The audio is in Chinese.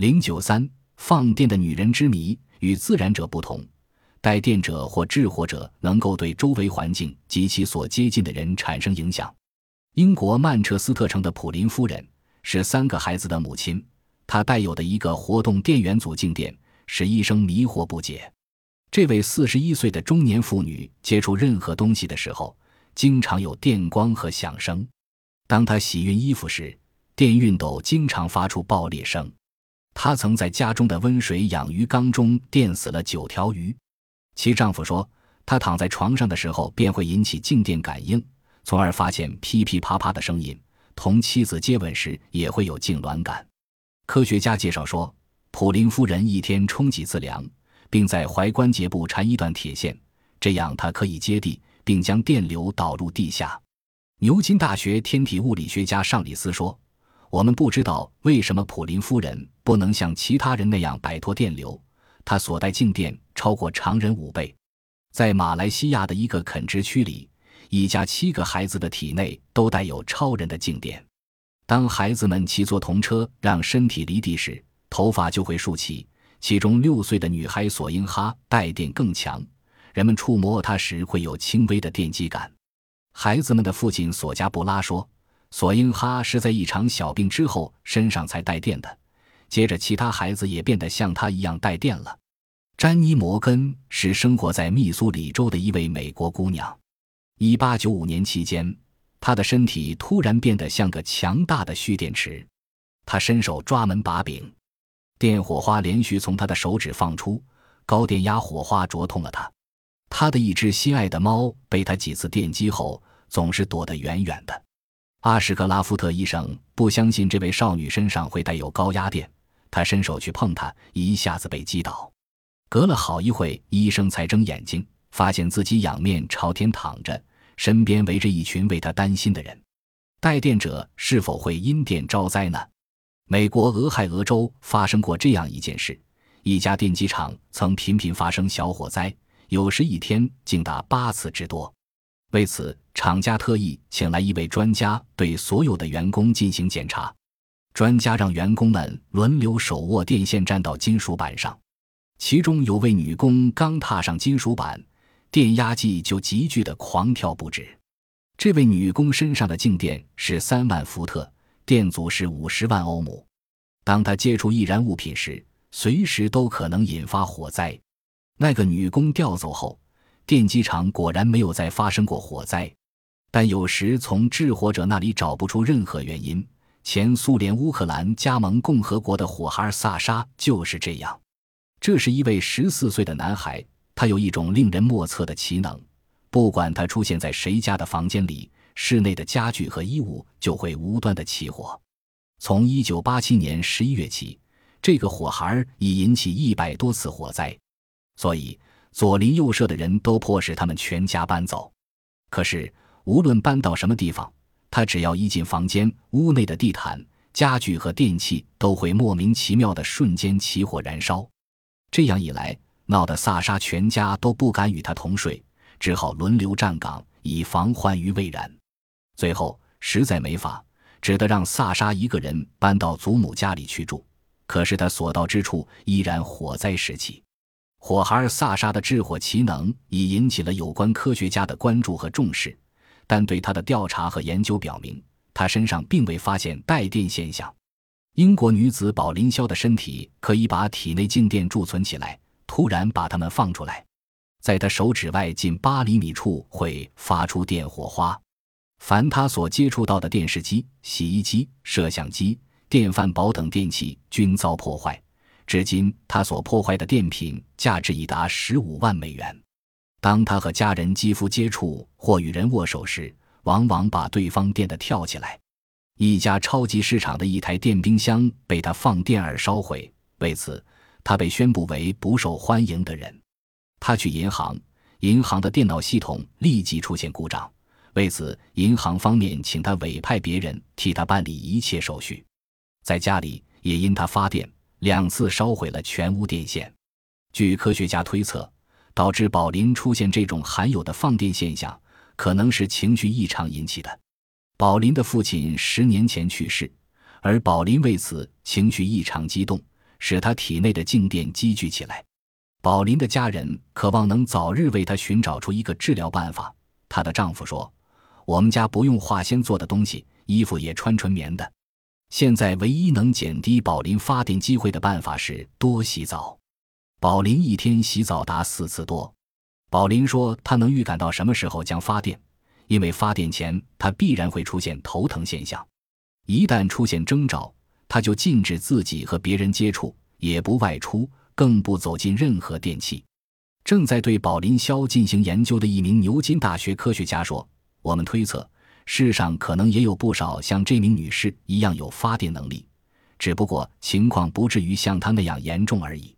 零九三，放电的女人之谜与自然者不同，带电者或制火者能够对周围环境及其所接近的人产生影响。英国曼彻斯特城的普林夫人是三个孩子的母亲，她带有的一个活动电源组静电，使医生迷惑不解。这位四十一岁的中年妇女接触任何东西的时候，经常有电光和响声。当她洗熨衣服时，电熨斗经常发出爆裂声。她曾在家中的温水养鱼缸中电死了九条鱼。其丈夫说，她躺在床上的时候便会引起静电感应，从而发现噼噼啪啪的声音。同妻子接吻时也会有痉挛感。科学家介绍说，普林夫人一天冲几次凉。并在踝关节部缠一段铁线，这样它可以接地，并将电流导入地下。牛津大学天体物理学家尚里斯说：“我们不知道为什么普林夫人不能像其他人那样摆脱电流，她所带静电超过常人五倍。”在马来西亚的一个垦殖区里，一家七个孩子的体内都带有超人的静电。当孩子们骑坐童车让身体离地时，头发就会竖起。其中六岁的女孩索英哈带电更强，人们触摸她时会有轻微的电击感。孩子们的父亲索加布拉说，索英哈是在一场小病之后身上才带电的，接着其他孩子也变得像他一样带电了。詹妮·摩根是生活在密苏里州的一位美国姑娘。1895年期间，她的身体突然变得像个强大的蓄电池，她伸手抓门把柄。电火花连续从他的手指放出，高电压火花灼痛了他。他的一只心爱的猫被他几次电击后，总是躲得远远的。阿什格拉夫特医生不相信这位少女身上会带有高压电，他伸手去碰它，一下子被击倒。隔了好一会，医生才睁眼睛，发现自己仰面朝天躺着，身边围着一群为他担心的人。带电者是否会因电招灾呢？美国俄亥俄州发生过这样一件事：一家电机厂曾频频发生小火灾，有时一天竟达八次之多。为此，厂家特意请来一位专家对所有的员工进行检查。专家让员工们轮流手握电线站到金属板上，其中有位女工刚踏上金属板，电压计就急剧的狂跳不止。这位女工身上的静电是三万伏特。电阻是五十万欧姆，当她接触易燃物品时，随时都可能引发火灾。那个女工调走后，电机厂果然没有再发生过火灾。但有时从制火者那里找不出任何原因。前苏联乌克兰加盟共和国的火孩萨沙就是这样。这是一位十四岁的男孩，他有一种令人莫测的奇能，不管他出现在谁家的房间里。室内的家具和衣物就会无端的起火。从一九八七年十一月起，这个火孩已引起一百多次火灾，所以左邻右舍的人都迫使他们全家搬走。可是无论搬到什么地方，他只要一进房间，屋内的地毯、家具和电器都会莫名其妙的瞬间起火燃烧。这样一来，闹得萨沙全家都不敢与他同睡，只好轮流站岗，以防患于未然。最后实在没法，只得让萨沙一个人搬到祖母家里去住。可是他所到之处依然火灾时起。火孩萨沙的制火奇能已引起了有关科学家的关注和重视，但对他的调查和研究表明，他身上并未发现带电现象。英国女子宝林肖的身体可以把体内静电贮存起来，突然把它们放出来，在他手指外近八厘米处会发出电火花。凡他所接触到的电视机、洗衣机、摄像机、电饭煲等电器均遭破坏。至今，他所破坏的电品价值已达十五万美元。当他和家人肌肤接触或与人握手时，往往把对方电得跳起来。一家超级市场的一台电冰箱被他放电而烧毁，为此他被宣布为不受欢迎的人。他去银行，银行的电脑系统立即出现故障。为此，银行方面请他委派别人替他办理一切手续。在家里，也因他发电，两次烧毁了全屋电线。据科学家推测，导致宝林出现这种罕有的放电现象，可能是情绪异常引起的。宝林的父亲十年前去世，而宝林为此情绪异常激动，使他体内的静电积聚起来。宝林的家人渴望能早日为他寻找出一个治疗办法。她的丈夫说：“我们家不用化纤做的东西，衣服也穿纯棉的。现在唯一能减低宝林发电机会的办法是多洗澡。宝林一天洗澡达四次多。宝林说，他能预感到什么时候将发电，因为发电前他必然会出现头疼现象。一旦出现征兆，他就禁止自己和别人接触，也不外出，更不走进任何电器。”正在对宝林肖进行研究的一名牛津大学科学家说：“我们推测，世上可能也有不少像这名女士一样有发电能力，只不过情况不至于像她那样严重而已。”